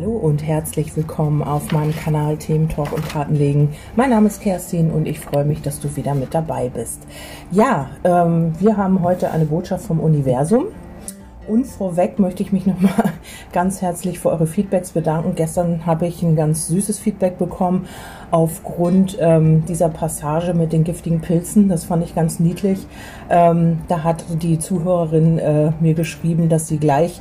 Hallo und herzlich willkommen auf meinem Kanal Themen Talk und Kartenlegen. Mein Name ist Kerstin und ich freue mich, dass du wieder mit dabei bist. Ja, ähm, wir haben heute eine Botschaft vom Universum. Und vorweg möchte ich mich nochmal ganz herzlich für eure Feedbacks bedanken. Gestern habe ich ein ganz süßes Feedback bekommen aufgrund ähm, dieser Passage mit den giftigen Pilzen. Das fand ich ganz niedlich. Ähm, da hat die Zuhörerin äh, mir geschrieben, dass sie gleich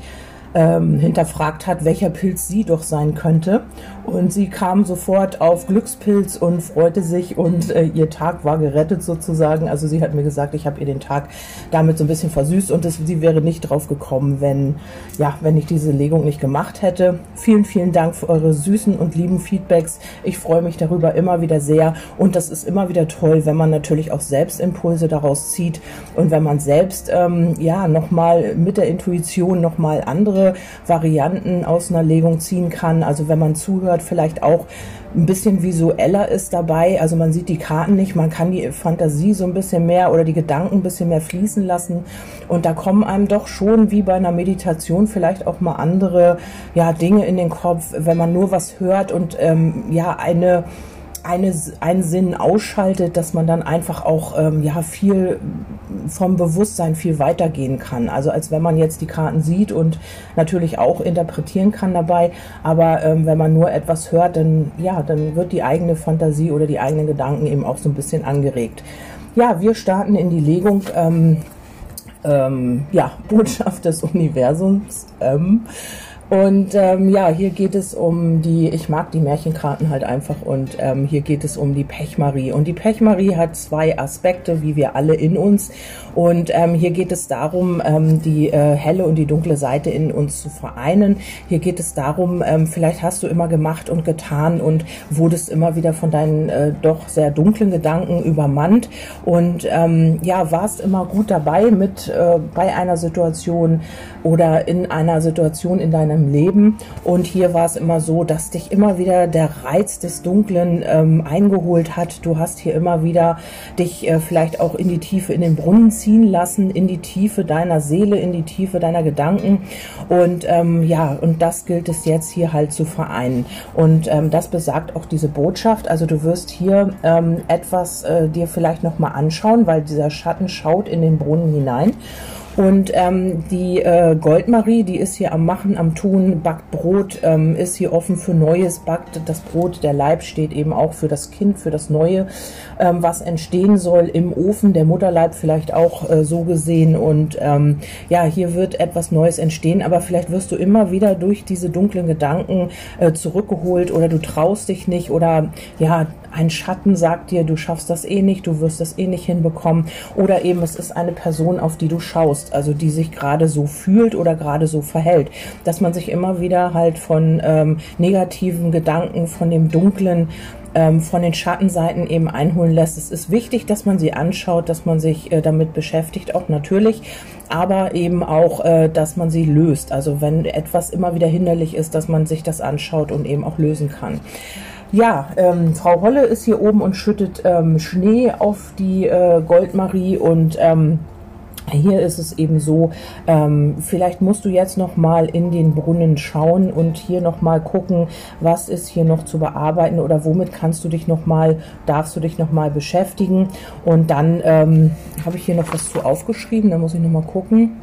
ähm, hinterfragt hat, welcher Pilz sie doch sein könnte. Und sie kam sofort auf Glückspilz und freute sich und äh, ihr Tag war gerettet sozusagen. Also sie hat mir gesagt, ich habe ihr den Tag damit so ein bisschen versüßt und das, sie wäre nicht drauf gekommen, wenn, ja, wenn ich diese Legung nicht gemacht hätte. Vielen, vielen Dank für eure süßen und lieben Feedbacks. Ich freue mich darüber immer wieder sehr und das ist immer wieder toll, wenn man natürlich auch selbst Impulse daraus zieht und wenn man selbst, ähm, ja, nochmal mit der Intuition nochmal andere Varianten aus einer Legung ziehen kann. Also wenn man zuhört, vielleicht auch ein bisschen visueller ist dabei. Also man sieht die Karten nicht, man kann die Fantasie so ein bisschen mehr oder die Gedanken ein bisschen mehr fließen lassen. Und da kommen einem doch schon wie bei einer Meditation vielleicht auch mal andere ja, Dinge in den Kopf, wenn man nur was hört und ähm, ja eine eine, einen Sinn ausschaltet, dass man dann einfach auch ähm, ja viel vom Bewusstsein viel weitergehen kann. Also als wenn man jetzt die Karten sieht und natürlich auch interpretieren kann dabei. Aber ähm, wenn man nur etwas hört, dann ja, dann wird die eigene Fantasie oder die eigenen Gedanken eben auch so ein bisschen angeregt. Ja, wir starten in die Legung. Ähm, ähm, ja, Botschaft des Universums. Und ähm, ja, hier geht es um die, ich mag die Märchenkarten halt einfach und ähm, hier geht es um die Pechmarie. Und die Pechmarie hat zwei Aspekte, wie wir alle in uns. Und ähm, hier geht es darum, ähm, die äh, helle und die dunkle Seite in uns zu vereinen. Hier geht es darum, ähm, vielleicht hast du immer gemacht und getan und wurdest immer wieder von deinen äh, doch sehr dunklen Gedanken übermannt und ähm, ja, warst immer gut dabei mit äh, bei einer Situation oder in einer Situation in deinem deinem Leben. Und hier war es immer so, dass dich immer wieder der Reiz des Dunklen ähm, eingeholt hat. Du hast hier immer wieder dich äh, vielleicht auch in die Tiefe, in den Brunnen ziehen lassen, in die Tiefe deiner Seele, in die Tiefe deiner Gedanken. Und ähm, ja, und das gilt es jetzt hier halt zu vereinen. Und ähm, das besagt auch diese Botschaft. Also du wirst hier ähm, etwas äh, dir vielleicht nochmal anschauen, weil dieser Schatten schaut in den Brunnen hinein. Und ähm, die äh, Goldmarie, die ist hier am Machen, am Tun, backt Brot, ähm, ist hier offen für Neues, backt das Brot. Der Leib steht eben auch für das Kind, für das Neue, ähm, was entstehen soll im Ofen. Der Mutterleib vielleicht auch äh, so gesehen. Und ähm, ja, hier wird etwas Neues entstehen, aber vielleicht wirst du immer wieder durch diese dunklen Gedanken äh, zurückgeholt oder du traust dich nicht oder ja, ein Schatten sagt dir, du schaffst das eh nicht, du wirst das eh nicht hinbekommen. Oder eben es ist eine Person, auf die du schaust, also die sich gerade so fühlt oder gerade so verhält. Dass man sich immer wieder halt von ähm, negativen Gedanken, von dem Dunklen, ähm, von den Schattenseiten eben einholen lässt. Es ist wichtig, dass man sie anschaut, dass man sich äh, damit beschäftigt, auch natürlich, aber eben auch, äh, dass man sie löst. Also wenn etwas immer wieder hinderlich ist, dass man sich das anschaut und eben auch lösen kann. Ja, ähm, Frau Holle ist hier oben und schüttet ähm, Schnee auf die äh, Goldmarie und ähm, hier ist es eben so, ähm, vielleicht musst du jetzt noch mal in den Brunnen schauen und hier noch mal gucken, was ist hier noch zu bearbeiten oder womit kannst du dich noch mal, darfst du dich noch mal beschäftigen. Und dann ähm, habe ich hier noch was zu aufgeschrieben, da muss ich noch mal gucken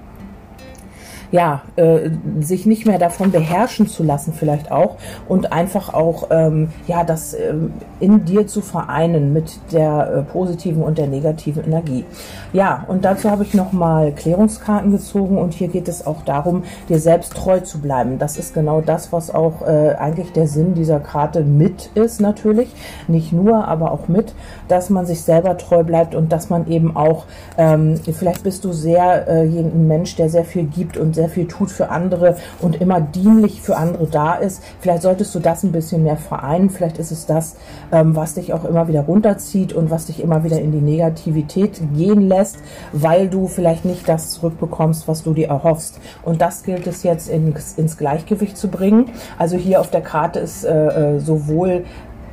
ja, äh, sich nicht mehr davon beherrschen zu lassen vielleicht auch und einfach auch, ähm, ja, das ähm, in dir zu vereinen mit der äh, positiven und der negativen Energie. Ja, und dazu habe ich nochmal Klärungskarten gezogen und hier geht es auch darum, dir selbst treu zu bleiben. Das ist genau das, was auch äh, eigentlich der Sinn dieser Karte mit ist natürlich. Nicht nur, aber auch mit, dass man sich selber treu bleibt und dass man eben auch, ähm, vielleicht bist du sehr äh, ein Mensch, der sehr viel gibt und sehr viel tut für andere und immer dienlich für andere da ist. Vielleicht solltest du das ein bisschen mehr vereinen. Vielleicht ist es das, ähm, was dich auch immer wieder runterzieht und was dich immer wieder in die Negativität gehen lässt, weil du vielleicht nicht das zurückbekommst, was du dir erhoffst. Und das gilt es jetzt ins, ins Gleichgewicht zu bringen. Also hier auf der Karte ist äh, äh sowohl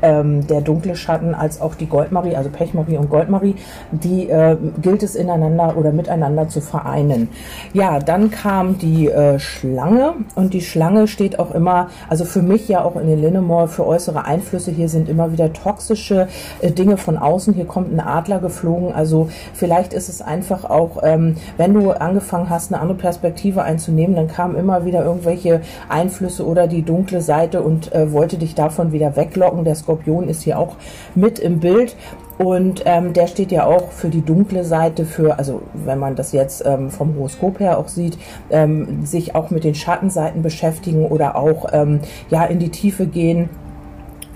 ähm, der dunkle Schatten als auch die Goldmarie, also Pechmarie und Goldmarie, die äh, gilt es ineinander oder miteinander zu vereinen. Ja, dann kam die äh, Schlange und die Schlange steht auch immer, also für mich ja auch in den Linnemore für äußere Einflüsse. Hier sind immer wieder toxische äh, Dinge von außen. Hier kommt ein Adler geflogen. Also vielleicht ist es einfach auch, ähm, wenn du angefangen hast, eine andere Perspektive einzunehmen, dann kamen immer wieder irgendwelche Einflüsse oder die dunkle Seite und äh, wollte dich davon wieder weglocken. Der Skorpion ist hier auch mit im Bild. Und ähm, der steht ja auch für die dunkle Seite, für, also wenn man das jetzt ähm, vom Horoskop her auch sieht, ähm, sich auch mit den Schattenseiten beschäftigen oder auch ähm, ja in die Tiefe gehen.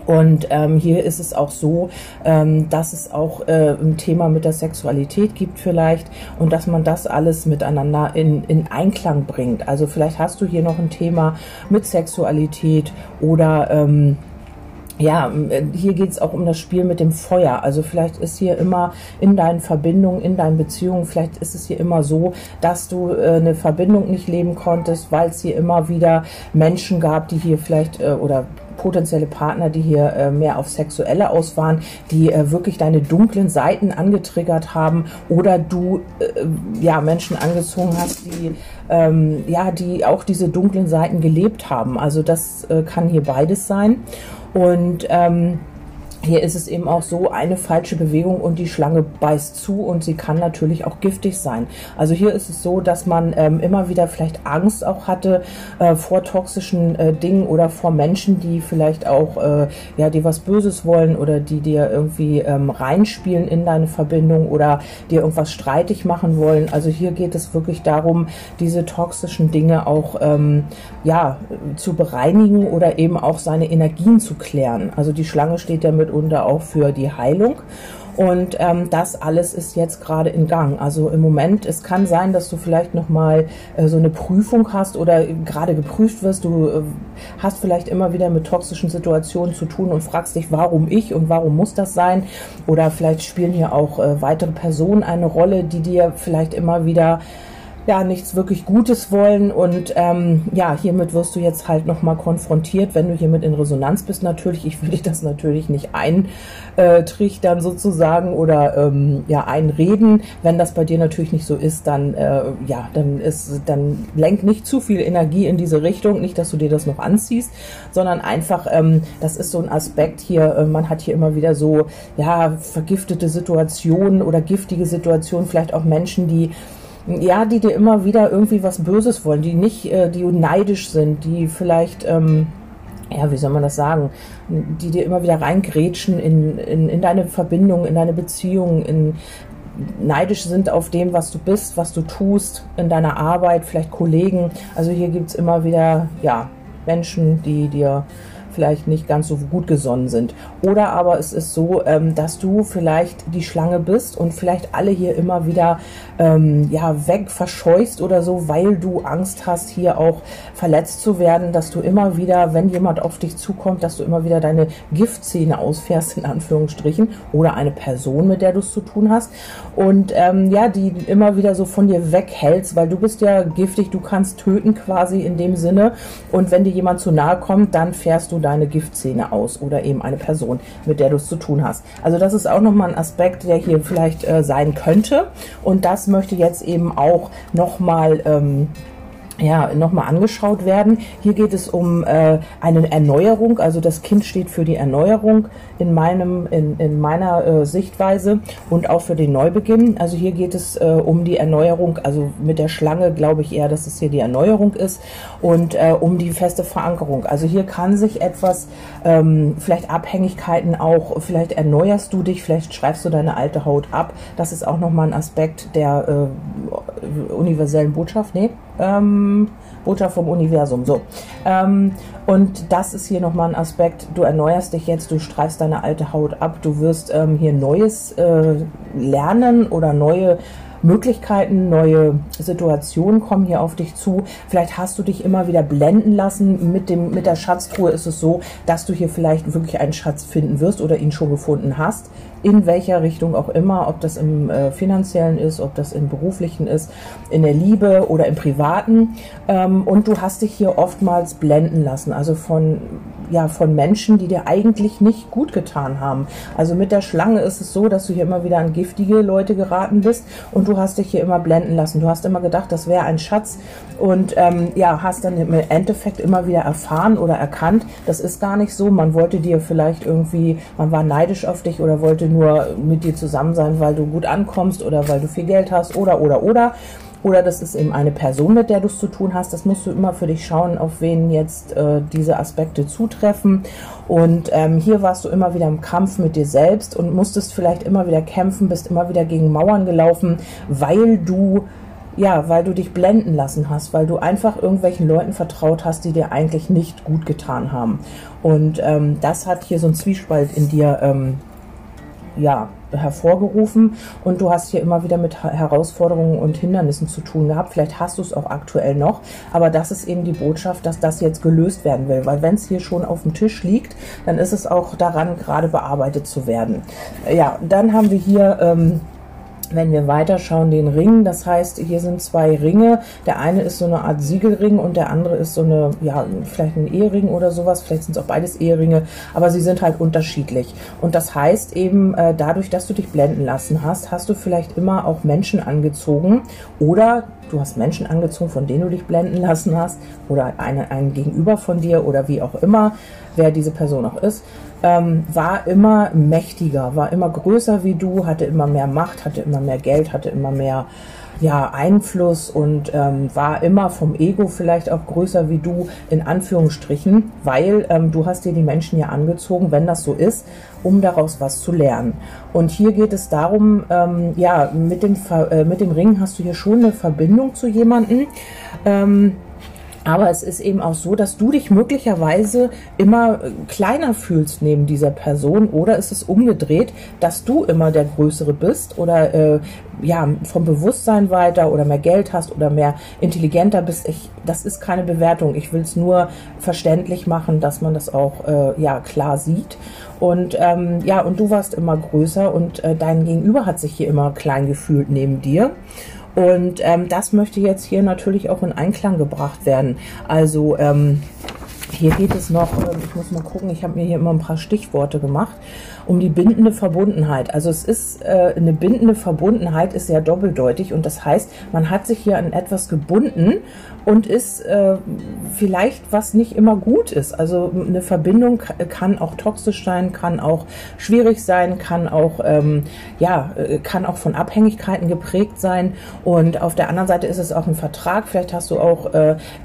Und ähm, hier ist es auch so, ähm, dass es auch äh, ein Thema mit der Sexualität gibt vielleicht und dass man das alles miteinander in, in Einklang bringt. Also vielleicht hast du hier noch ein Thema mit Sexualität oder ähm, ja, äh, hier geht es auch um das Spiel mit dem Feuer. Also vielleicht ist hier immer in deinen Verbindungen, in deinen Beziehungen, vielleicht ist es hier immer so, dass du äh, eine Verbindung nicht leben konntest, weil es hier immer wieder Menschen gab, die hier vielleicht äh, oder potenzielle Partner, die hier mehr auf sexuelle aus waren, die wirklich deine dunklen Seiten angetriggert haben oder du ja Menschen angezogen hast, die ähm, ja die auch diese dunklen Seiten gelebt haben. Also das äh, kann hier beides sein. Und ähm, hier ist es eben auch so, eine falsche Bewegung und die Schlange beißt zu und sie kann natürlich auch giftig sein. Also hier ist es so, dass man ähm, immer wieder vielleicht Angst auch hatte äh, vor toxischen äh, Dingen oder vor Menschen, die vielleicht auch äh, ja dir was Böses wollen oder die dir irgendwie ähm, reinspielen in deine Verbindung oder dir irgendwas streitig machen wollen. Also hier geht es wirklich darum, diese toxischen Dinge auch ähm, ja zu bereinigen oder eben auch seine Energien zu klären. Also die Schlange steht ja mit mitunter auch für die Heilung. Und ähm, das alles ist jetzt gerade in Gang. Also im Moment, es kann sein, dass du vielleicht nochmal äh, so eine Prüfung hast oder gerade geprüft wirst. Du äh, hast vielleicht immer wieder mit toxischen Situationen zu tun und fragst dich, warum ich und warum muss das sein? Oder vielleicht spielen hier auch äh, weitere Personen eine Rolle, die dir vielleicht immer wieder ja nichts wirklich Gutes wollen und ähm, ja, hiermit wirst du jetzt halt nochmal konfrontiert, wenn du hiermit in Resonanz bist natürlich. Ich will dich das natürlich nicht eintrichtern sozusagen oder ähm, ja einreden. Wenn das bei dir natürlich nicht so ist, dann äh, ja, dann ist, dann lenk nicht zu viel Energie in diese Richtung, nicht, dass du dir das noch anziehst, sondern einfach, ähm, das ist so ein Aspekt hier, äh, man hat hier immer wieder so, ja, vergiftete Situationen oder giftige Situationen, vielleicht auch Menschen, die ja, die dir immer wieder irgendwie was Böses wollen, die nicht, äh, die neidisch sind, die vielleicht, ähm, ja, wie soll man das sagen, die dir immer wieder reingrätschen in, in, in deine Verbindung, in deine Beziehung, in neidisch sind auf dem, was du bist, was du tust, in deiner Arbeit, vielleicht Kollegen. Also hier gibt's immer wieder, ja, Menschen, die dir vielleicht nicht ganz so gut gesonnen sind. Oder aber es ist so, ähm, dass du vielleicht die Schlange bist und vielleicht alle hier immer wieder ähm, ja, weg verscheust oder so, weil du Angst hast, hier auch verletzt zu werden, dass du immer wieder, wenn jemand auf dich zukommt, dass du immer wieder deine Giftzähne ausfährst, in Anführungsstrichen, oder eine Person, mit der du es zu tun hast. Und ähm, ja, die immer wieder so von dir weghältst, weil du bist ja giftig, du kannst töten quasi in dem Sinne. Und wenn dir jemand zu nahe kommt, dann fährst du deine Giftzähne aus oder eben eine Person, mit der du es zu tun hast. Also das ist auch nochmal ein Aspekt, der hier vielleicht äh, sein könnte. Und das möchte jetzt eben auch nochmal ähm, ja, nochmal angeschaut werden. Hier geht es um äh, eine Erneuerung, also das Kind steht für die Erneuerung in meinem, in, in meiner äh, Sichtweise und auch für den Neubeginn. Also hier geht es äh, um die Erneuerung, also mit der Schlange glaube ich eher, dass es hier die Erneuerung ist und äh, um die feste Verankerung. Also hier kann sich etwas, ähm, vielleicht Abhängigkeiten auch, vielleicht erneuerst du dich, vielleicht schreibst du deine alte Haut ab. Das ist auch nochmal ein Aspekt der äh, universellen Botschaft. Nee, ähm, Botschaft vom Universum. So. Ähm, und das ist hier nochmal ein Aspekt. Du erneuerst dich jetzt, du streifst deine alte Haut ab, du wirst ähm, hier Neues äh, lernen oder neue Möglichkeiten, neue Situationen kommen hier auf dich zu. Vielleicht hast du dich immer wieder blenden lassen. Mit, dem, mit der Schatztruhe ist es so, dass du hier vielleicht wirklich einen Schatz finden wirst oder ihn schon gefunden hast. In welcher Richtung auch immer, ob das im äh, finanziellen ist, ob das im beruflichen ist, in der Liebe oder im privaten. Ähm, und du hast dich hier oftmals blenden lassen, also von ja, von Menschen, die dir eigentlich nicht gut getan haben. Also mit der Schlange ist es so, dass du hier immer wieder an giftige Leute geraten bist und du hast dich hier immer blenden lassen. Du hast immer gedacht, das wäre ein Schatz und ähm, ja, hast dann im Endeffekt immer wieder erfahren oder erkannt, das ist gar nicht so. Man wollte dir vielleicht irgendwie, man war neidisch auf dich oder wollte nur mit dir zusammen sein, weil du gut ankommst oder weil du viel Geld hast oder oder oder. Oder das ist eben eine Person, mit der du es zu tun hast. Das musst du immer für dich schauen, auf wen jetzt äh, diese Aspekte zutreffen. Und ähm, hier warst du immer wieder im Kampf mit dir selbst und musstest vielleicht immer wieder kämpfen, bist immer wieder gegen Mauern gelaufen, weil du ja, weil du dich blenden lassen hast, weil du einfach irgendwelchen Leuten vertraut hast, die dir eigentlich nicht gut getan haben. Und ähm, das hat hier so einen Zwiespalt in dir ähm, ja, hervorgerufen und du hast hier immer wieder mit Herausforderungen und Hindernissen zu tun gehabt. Vielleicht hast du es auch aktuell noch, aber das ist eben die Botschaft, dass das jetzt gelöst werden will, weil wenn es hier schon auf dem Tisch liegt, dann ist es auch daran, gerade bearbeitet zu werden. Ja, dann haben wir hier ähm, wenn wir weiterschauen, den Ring, das heißt, hier sind zwei Ringe. Der eine ist so eine Art Siegelring und der andere ist so eine, ja, vielleicht ein Ehering oder sowas. Vielleicht sind es auch beides Eheringe, aber sie sind halt unterschiedlich. Und das heißt eben, äh, dadurch, dass du dich blenden lassen hast, hast du vielleicht immer auch Menschen angezogen oder du hast Menschen angezogen, von denen du dich blenden lassen hast oder eine, ein Gegenüber von dir oder wie auch immer, wer diese Person auch ist ähm, war immer mächtiger, war immer größer wie du, hatte immer mehr Macht, hatte immer mehr Geld, hatte immer mehr ja, Einfluss und ähm, war immer vom Ego vielleicht auch größer wie du, in Anführungsstrichen, weil ähm, du hast dir die Menschen ja angezogen, wenn das so ist, um daraus was zu lernen. Und hier geht es darum, ähm, ja, mit dem, äh, mit dem Ring hast du hier schon eine Verbindung zu jemandem. Ähm, aber es ist eben auch so, dass du dich möglicherweise immer äh, kleiner fühlst neben dieser Person oder ist es umgedreht, dass du immer der Größere bist oder äh, ja vom Bewusstsein weiter oder mehr Geld hast oder mehr intelligenter bist. Ich, das ist keine Bewertung. Ich will es nur verständlich machen, dass man das auch äh, ja klar sieht. Und ähm, ja, und du warst immer größer und äh, dein Gegenüber hat sich hier immer klein gefühlt neben dir. Und ähm, das möchte jetzt hier natürlich auch in Einklang gebracht werden. Also ähm, hier geht es noch, ähm, ich muss mal gucken, ich habe mir hier immer ein paar Stichworte gemacht, um die bindende Verbundenheit. Also es ist äh, eine bindende Verbundenheit ist sehr doppeldeutig und das heißt, man hat sich hier an etwas gebunden und ist äh, vielleicht was nicht immer gut ist. Also eine Verbindung kann auch toxisch sein, kann auch schwierig sein, kann auch ähm, ja äh, kann auch von Abhängigkeiten geprägt sein. Und auf der anderen Seite ist es auch ein Vertrag. Vielleicht hast du auch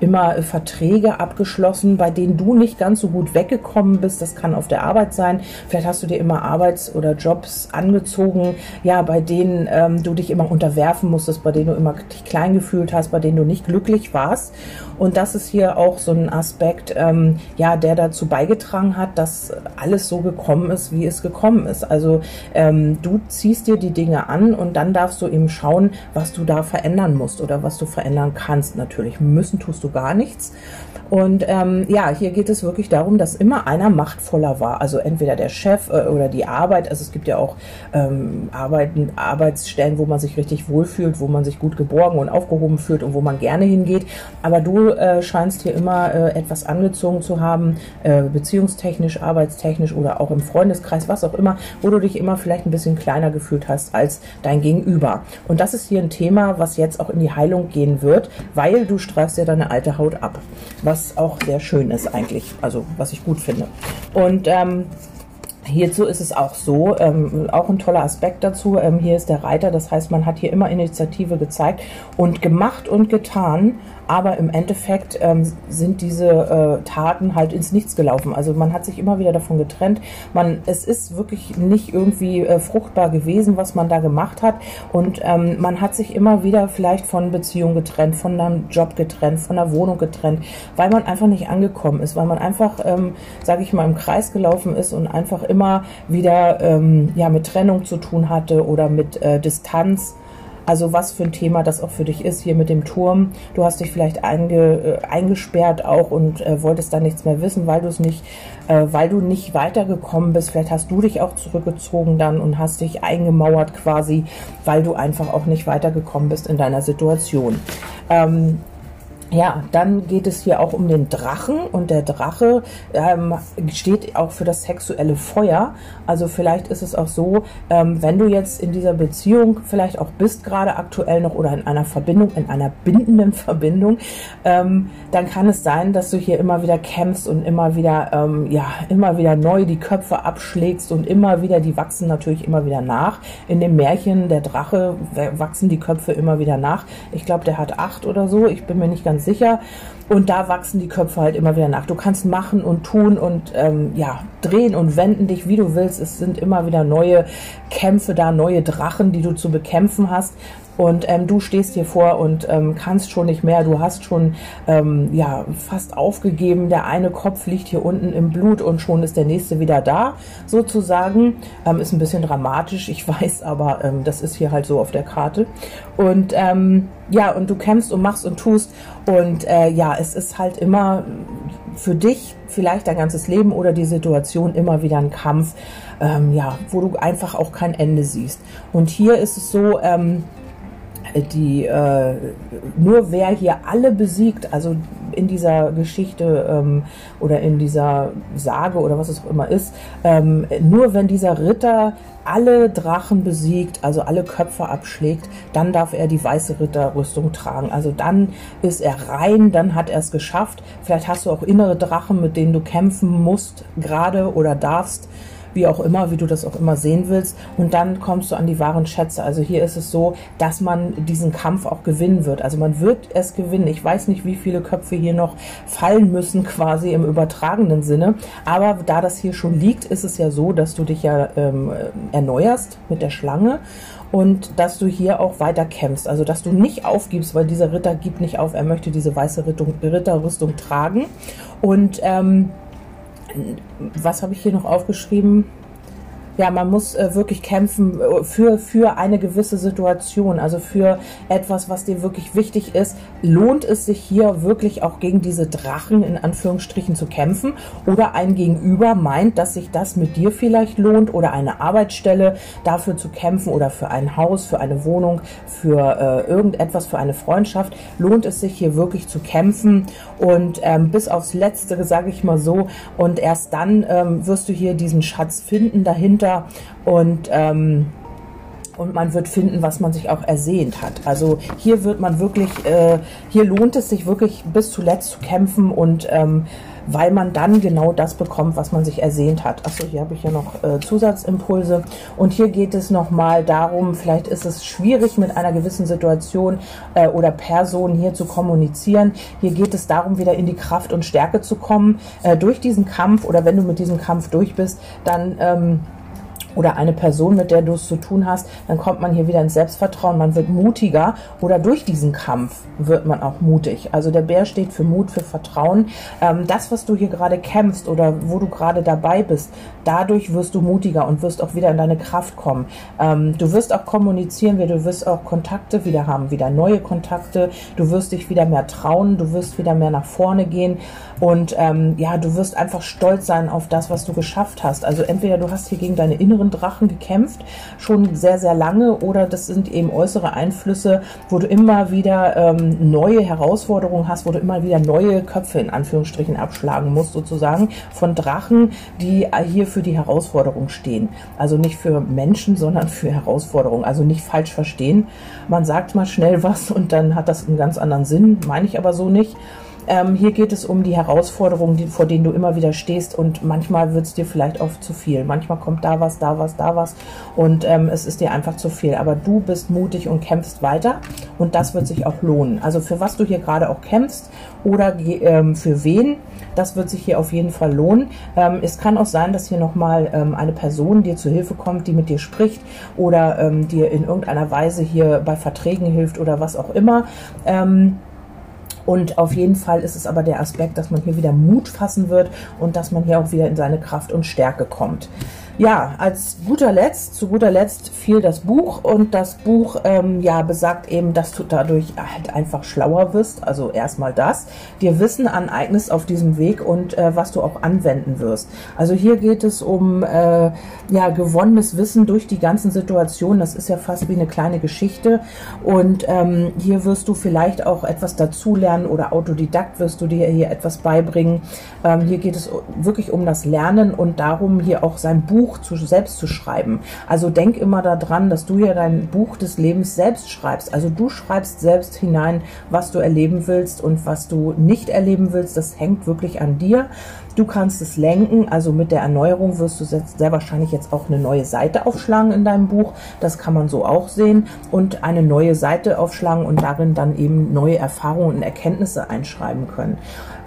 immer Verträge abgeschlossen, bei denen du nicht ganz so gut weggekommen bist. Das kann auf der Arbeit sein. Vielleicht hast du dir immer Arbeits- oder Jobs angezogen, ja, bei denen ähm, du dich immer unterwerfen musstest, bei denen du immer dich klein gefühlt hast, bei denen du nicht glücklich warst. Und das ist hier auch so ein Aspekt, ähm, ja, der dazu beigetragen hat, dass alles so gekommen ist, wie es gekommen ist. Also ähm, du ziehst dir die Dinge an und dann darfst du eben schauen, was du da verändern musst oder was du verändern kannst. Natürlich müssen tust du gar nichts. Und ähm, ja, hier geht es wirklich darum, dass immer einer machtvoller war. Also entweder der Chef äh, oder die Arbeit. Also es gibt ja auch ähm, Arbeiten, Arbeitsstellen, wo man sich richtig wohlfühlt, wo man sich gut geborgen und aufgehoben fühlt und wo man gerne hingeht. Aber du äh, scheinst hier immer äh, etwas angezogen zu haben, äh, beziehungstechnisch, arbeitstechnisch oder auch im Freundeskreis, was auch immer, wo du dich immer vielleicht ein bisschen kleiner gefühlt hast als dein Gegenüber. Und das ist hier ein Thema, was jetzt auch in die Heilung gehen wird, weil du streifst ja deine alte Haut ab. Was auch sehr schön ist eigentlich, also was ich gut finde. Und ähm, Hierzu ist es auch so, ähm, auch ein toller Aspekt dazu, ähm, hier ist der Reiter, das heißt, man hat hier immer Initiative gezeigt und gemacht und getan, aber im Endeffekt ähm, sind diese äh, Taten halt ins Nichts gelaufen. Also man hat sich immer wieder davon getrennt. Man, es ist wirklich nicht irgendwie äh, fruchtbar gewesen, was man da gemacht hat. Und ähm, man hat sich immer wieder vielleicht von Beziehung getrennt, von einem Job getrennt, von einer Wohnung getrennt, weil man einfach nicht angekommen ist, weil man einfach, ähm, sage ich mal, im Kreis gelaufen ist und einfach immer wieder ähm, ja mit Trennung zu tun hatte oder mit äh, Distanz also was für ein Thema das auch für dich ist hier mit dem Turm. Du hast dich vielleicht einge, äh, eingesperrt auch und äh, wolltest da nichts mehr wissen, weil du es nicht, äh, weil du nicht weitergekommen bist. Vielleicht hast du dich auch zurückgezogen dann und hast dich eingemauert quasi, weil du einfach auch nicht weitergekommen bist in deiner Situation. Ähm, ja, dann geht es hier auch um den Drachen und der Drache ähm, steht auch für das sexuelle Feuer. Also vielleicht ist es auch so, ähm, wenn du jetzt in dieser Beziehung vielleicht auch bist, gerade aktuell noch oder in einer Verbindung, in einer bindenden Verbindung, ähm, dann kann es sein, dass du hier immer wieder kämpfst und immer wieder, ähm, ja, immer wieder neu die Köpfe abschlägst und immer wieder, die wachsen natürlich immer wieder nach. In dem Märchen der Drache wachsen die Köpfe immer wieder nach. Ich glaube, der hat acht oder so. Ich bin mir nicht ganz sicher. Und da wachsen die Köpfe halt immer wieder nach. Du kannst machen und tun und ähm, ja, drehen und wenden dich, wie du willst. Es sind immer wieder neue Kämpfe da, neue Drachen, die du zu bekämpfen hast. Und ähm, du stehst hier vor und ähm, kannst schon nicht mehr. Du hast schon ähm, ja fast aufgegeben. Der eine Kopf liegt hier unten im Blut und schon ist der nächste wieder da, sozusagen. Ähm, ist ein bisschen dramatisch, ich weiß, aber ähm, das ist hier halt so auf der Karte. Und ähm, ja, und du kämpfst und machst und tust. Und äh, ja, es ist halt immer für dich vielleicht dein ganzes Leben oder die Situation immer wieder ein Kampf, ähm, ja, wo du einfach auch kein Ende siehst. Und hier ist es so, ähm, die äh, nur wer hier alle besiegt, also in dieser Geschichte ähm, oder in dieser Sage oder was es auch immer ist, ähm, nur wenn dieser Ritter alle Drachen besiegt, also alle Köpfe abschlägt, dann darf er die weiße Ritterrüstung tragen. Also dann ist er rein, dann hat er es geschafft. Vielleicht hast du auch innere Drachen, mit denen du kämpfen musst, gerade oder darfst wie auch immer, wie du das auch immer sehen willst. Und dann kommst du an die wahren Schätze. Also hier ist es so, dass man diesen Kampf auch gewinnen wird. Also man wird es gewinnen. Ich weiß nicht, wie viele Köpfe hier noch fallen müssen, quasi im übertragenen Sinne. Aber da das hier schon liegt, ist es ja so, dass du dich ja ähm, erneuerst mit der Schlange und dass du hier auch weiter kämpfst. Also dass du nicht aufgibst, weil dieser Ritter gibt nicht auf. Er möchte diese weiße Ritterrüstung tragen. Und ähm, was habe ich hier noch aufgeschrieben? Ja, man muss äh, wirklich kämpfen äh, für, für eine gewisse Situation, also für etwas, was dir wirklich wichtig ist. Lohnt es sich hier wirklich auch gegen diese Drachen in Anführungsstrichen zu kämpfen? Oder ein Gegenüber meint, dass sich das mit dir vielleicht lohnt oder eine Arbeitsstelle dafür zu kämpfen oder für ein Haus, für eine Wohnung, für äh, irgendetwas, für eine Freundschaft? Lohnt es sich hier wirklich zu kämpfen? Und ähm, bis aufs Letzte, sage ich mal so, und erst dann ähm, wirst du hier diesen Schatz finden dahinter runter und ähm, und man wird finden, was man sich auch ersehnt hat. Also hier wird man wirklich, äh, hier lohnt es sich wirklich bis zuletzt zu kämpfen und ähm, weil man dann genau das bekommt, was man sich ersehnt hat. Achso, hier habe ich ja noch äh, Zusatzimpulse. Und hier geht es nochmal darum, vielleicht ist es schwierig mit einer gewissen Situation äh, oder Person hier zu kommunizieren. Hier geht es darum, wieder in die Kraft und Stärke zu kommen. Äh, durch diesen Kampf oder wenn du mit diesem Kampf durch bist, dann... Ähm, oder eine Person, mit der du es zu tun hast, dann kommt man hier wieder ins Selbstvertrauen, man wird mutiger oder durch diesen Kampf wird man auch mutig. Also der Bär steht für Mut, für Vertrauen. Ähm, das, was du hier gerade kämpfst oder wo du gerade dabei bist, dadurch wirst du mutiger und wirst auch wieder in deine Kraft kommen. Ähm, du wirst auch kommunizieren, du wirst auch Kontakte wieder haben, wieder neue Kontakte. Du wirst dich wieder mehr trauen, du wirst wieder mehr nach vorne gehen und ähm, ja, du wirst einfach stolz sein auf das, was du geschafft hast. Also entweder du hast hier gegen deine innere inneren Drachen gekämpft, schon sehr, sehr lange, oder das sind eben äußere Einflüsse, wo du immer wieder ähm, neue Herausforderungen hast, wo du immer wieder neue Köpfe in Anführungsstrichen abschlagen musst, sozusagen, von Drachen, die hier für die Herausforderung stehen. Also nicht für Menschen, sondern für Herausforderungen. Also nicht falsch verstehen. Man sagt mal schnell was und dann hat das einen ganz anderen Sinn, meine ich aber so nicht. Ähm, hier geht es um die Herausforderungen, die, vor denen du immer wieder stehst und manchmal wird es dir vielleicht auch zu viel. Manchmal kommt da was, da was, da was und ähm, es ist dir einfach zu viel. Aber du bist mutig und kämpfst weiter und das wird sich auch lohnen. Also für was du hier gerade auch kämpfst oder ähm, für wen, das wird sich hier auf jeden Fall lohnen. Ähm, es kann auch sein, dass hier nochmal ähm, eine Person dir zu Hilfe kommt, die mit dir spricht oder ähm, dir in irgendeiner Weise hier bei Verträgen hilft oder was auch immer. Ähm, und auf jeden Fall ist es aber der Aspekt, dass man hier wieder Mut fassen wird und dass man hier auch wieder in seine Kraft und Stärke kommt. Ja, als guter Letzt, zu guter Letzt fiel das Buch und das Buch ähm, ja besagt eben, dass du dadurch halt einfach schlauer wirst. Also erstmal das, dir Wissen aneignest auf diesem Weg und äh, was du auch anwenden wirst. Also hier geht es um äh, ja gewonnenes Wissen durch die ganzen Situationen. Das ist ja fast wie eine kleine Geschichte und ähm, hier wirst du vielleicht auch etwas dazulernen oder Autodidakt wirst du dir hier etwas beibringen. Ähm, hier geht es wirklich um das Lernen und darum hier auch sein Buch Buch zu, selbst zu schreiben. Also denk immer daran, dass du ja dein Buch des Lebens selbst schreibst. Also du schreibst selbst hinein, was du erleben willst und was du nicht erleben willst. Das hängt wirklich an dir. Du kannst es lenken, also mit der Erneuerung wirst du sehr wahrscheinlich jetzt auch eine neue Seite aufschlagen in deinem Buch. Das kann man so auch sehen und eine neue Seite aufschlagen und darin dann eben neue Erfahrungen und Erkenntnisse einschreiben können.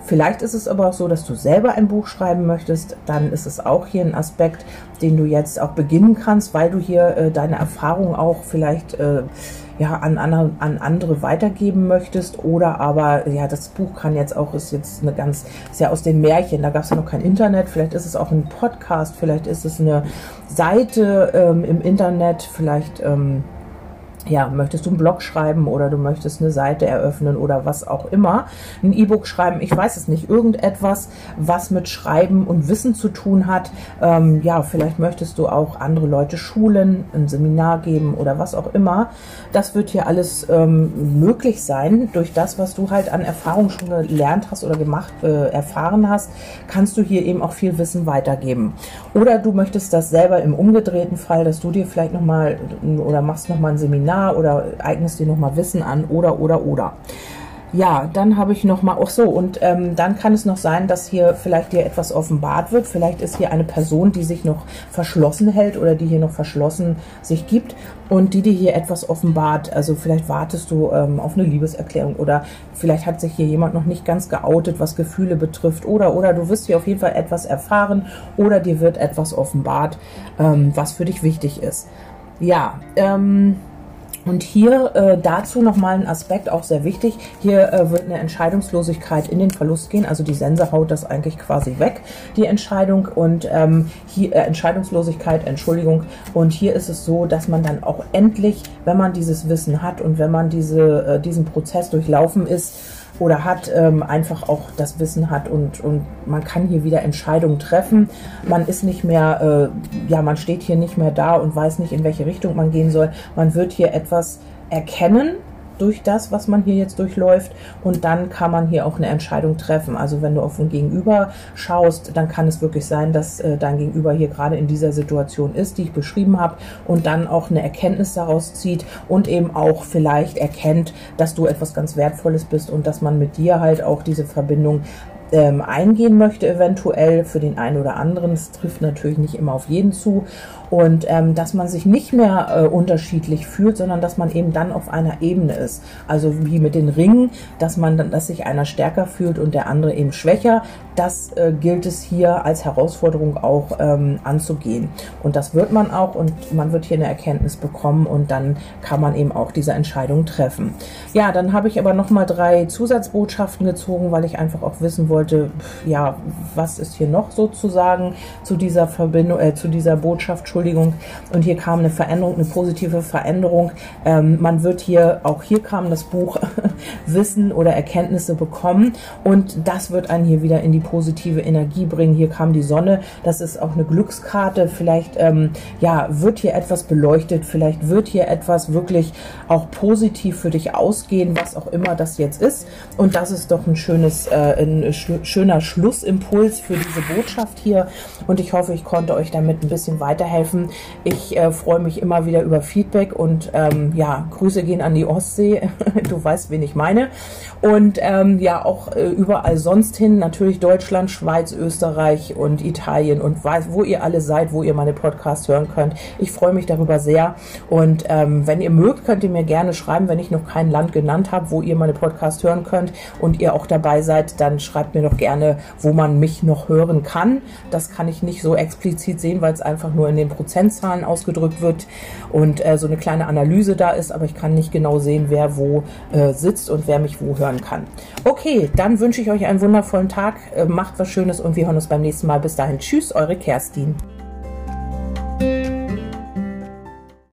Vielleicht ist es aber auch so, dass du selber ein Buch schreiben möchtest. Dann ist es auch hier ein Aspekt, den du jetzt auch beginnen kannst, weil du hier äh, deine Erfahrungen auch vielleicht äh, ja, an, an, an andere weitergeben möchtest. Oder aber, ja, das Buch kann jetzt auch, ist jetzt eine ganz, ist ja aus den Märchen, da gab es ja noch kein Internet. Vielleicht ist es auch ein Podcast, vielleicht ist es eine Seite ähm, im Internet, vielleicht. Ähm, ja, möchtest du einen Blog schreiben oder du möchtest eine Seite eröffnen oder was auch immer, ein E-Book schreiben, ich weiß es nicht, irgendetwas, was mit Schreiben und Wissen zu tun hat. Ähm, ja, vielleicht möchtest du auch andere Leute schulen, ein Seminar geben oder was auch immer. Das wird hier alles ähm, möglich sein durch das, was du halt an Erfahrung schon gelernt hast oder gemacht, äh, erfahren hast, kannst du hier eben auch viel Wissen weitergeben. Oder du möchtest das selber im umgedrehten Fall, dass du dir vielleicht nochmal oder machst nochmal ein Seminar Seminar oder eignest dir nochmal Wissen an oder, oder, oder. Ja, dann habe ich noch mal, ach so, und ähm, dann kann es noch sein, dass hier vielleicht dir etwas offenbart wird. Vielleicht ist hier eine Person, die sich noch verschlossen hält oder die hier noch verschlossen sich gibt und die dir hier etwas offenbart. Also vielleicht wartest du ähm, auf eine Liebeserklärung oder vielleicht hat sich hier jemand noch nicht ganz geoutet, was Gefühle betrifft oder, oder du wirst hier auf jeden Fall etwas erfahren oder dir wird etwas offenbart, ähm, was für dich wichtig ist. Ja, ähm, und hier äh, dazu nochmal ein Aspekt, auch sehr wichtig. Hier äh, wird eine Entscheidungslosigkeit in den Verlust gehen. Also die Sense haut das eigentlich quasi weg, die Entscheidung. Und ähm, hier äh, Entscheidungslosigkeit, Entschuldigung. Und hier ist es so, dass man dann auch endlich, wenn man dieses Wissen hat und wenn man diese, äh, diesen Prozess durchlaufen ist, oder hat, ähm, einfach auch das Wissen hat und, und man kann hier wieder Entscheidungen treffen. Man ist nicht mehr, äh, ja, man steht hier nicht mehr da und weiß nicht, in welche Richtung man gehen soll. Man wird hier etwas erkennen, durch das, was man hier jetzt durchläuft. Und dann kann man hier auch eine Entscheidung treffen. Also wenn du auf ein Gegenüber schaust, dann kann es wirklich sein, dass äh, dein Gegenüber hier gerade in dieser Situation ist, die ich beschrieben habe, und dann auch eine Erkenntnis daraus zieht und eben auch vielleicht erkennt, dass du etwas ganz Wertvolles bist und dass man mit dir halt auch diese Verbindung ähm, eingehen möchte, eventuell für den einen oder anderen. Es trifft natürlich nicht immer auf jeden zu und ähm, dass man sich nicht mehr äh, unterschiedlich fühlt, sondern dass man eben dann auf einer Ebene ist. Also wie mit den Ringen, dass man dann, dass sich einer stärker fühlt und der andere eben schwächer. Das äh, gilt es hier als Herausforderung auch ähm, anzugehen. Und das wird man auch und man wird hier eine Erkenntnis bekommen und dann kann man eben auch diese Entscheidung treffen. Ja, dann habe ich aber noch mal drei Zusatzbotschaften gezogen, weil ich einfach auch wissen wollte, ja, was ist hier noch sozusagen zu dieser Verbindung, äh, zu dieser Botschaft Entschuldigung. Und hier kam eine Veränderung, eine positive Veränderung. Ähm, man wird hier, auch hier kam das Buch Wissen oder Erkenntnisse bekommen. Und das wird einen hier wieder in die positive Energie bringen. Hier kam die Sonne. Das ist auch eine Glückskarte. Vielleicht, ähm, ja, wird hier etwas beleuchtet. Vielleicht wird hier etwas wirklich auch positiv für dich ausgehen, was auch immer das jetzt ist. Und das ist doch ein schönes, äh, ein schöner Schlussimpuls für diese Botschaft hier. Und ich hoffe, ich konnte euch damit ein bisschen weiterhelfen helfen. Ich äh, freue mich immer wieder über Feedback und ähm, ja, Grüße gehen an die Ostsee. du weißt, wen ich meine. Und ähm, ja, auch äh, überall sonst hin, natürlich Deutschland, Schweiz, Österreich und Italien und weiß, wo ihr alle seid, wo ihr meine Podcasts hören könnt. Ich freue mich darüber sehr. Und ähm, wenn ihr mögt, könnt ihr mir gerne schreiben, wenn ich noch kein Land genannt habe, wo ihr meine Podcasts hören könnt und ihr auch dabei seid, dann schreibt mir doch gerne, wo man mich noch hören kann. Das kann ich nicht so explizit sehen, weil es einfach nur in den Prozentzahlen ausgedrückt wird und äh, so eine kleine Analyse da ist, aber ich kann nicht genau sehen, wer wo äh, sitzt und wer mich wo hören kann. Okay, dann wünsche ich euch einen wundervollen Tag, äh, macht was Schönes und wir hören uns beim nächsten Mal. Bis dahin, tschüss, eure Kerstin.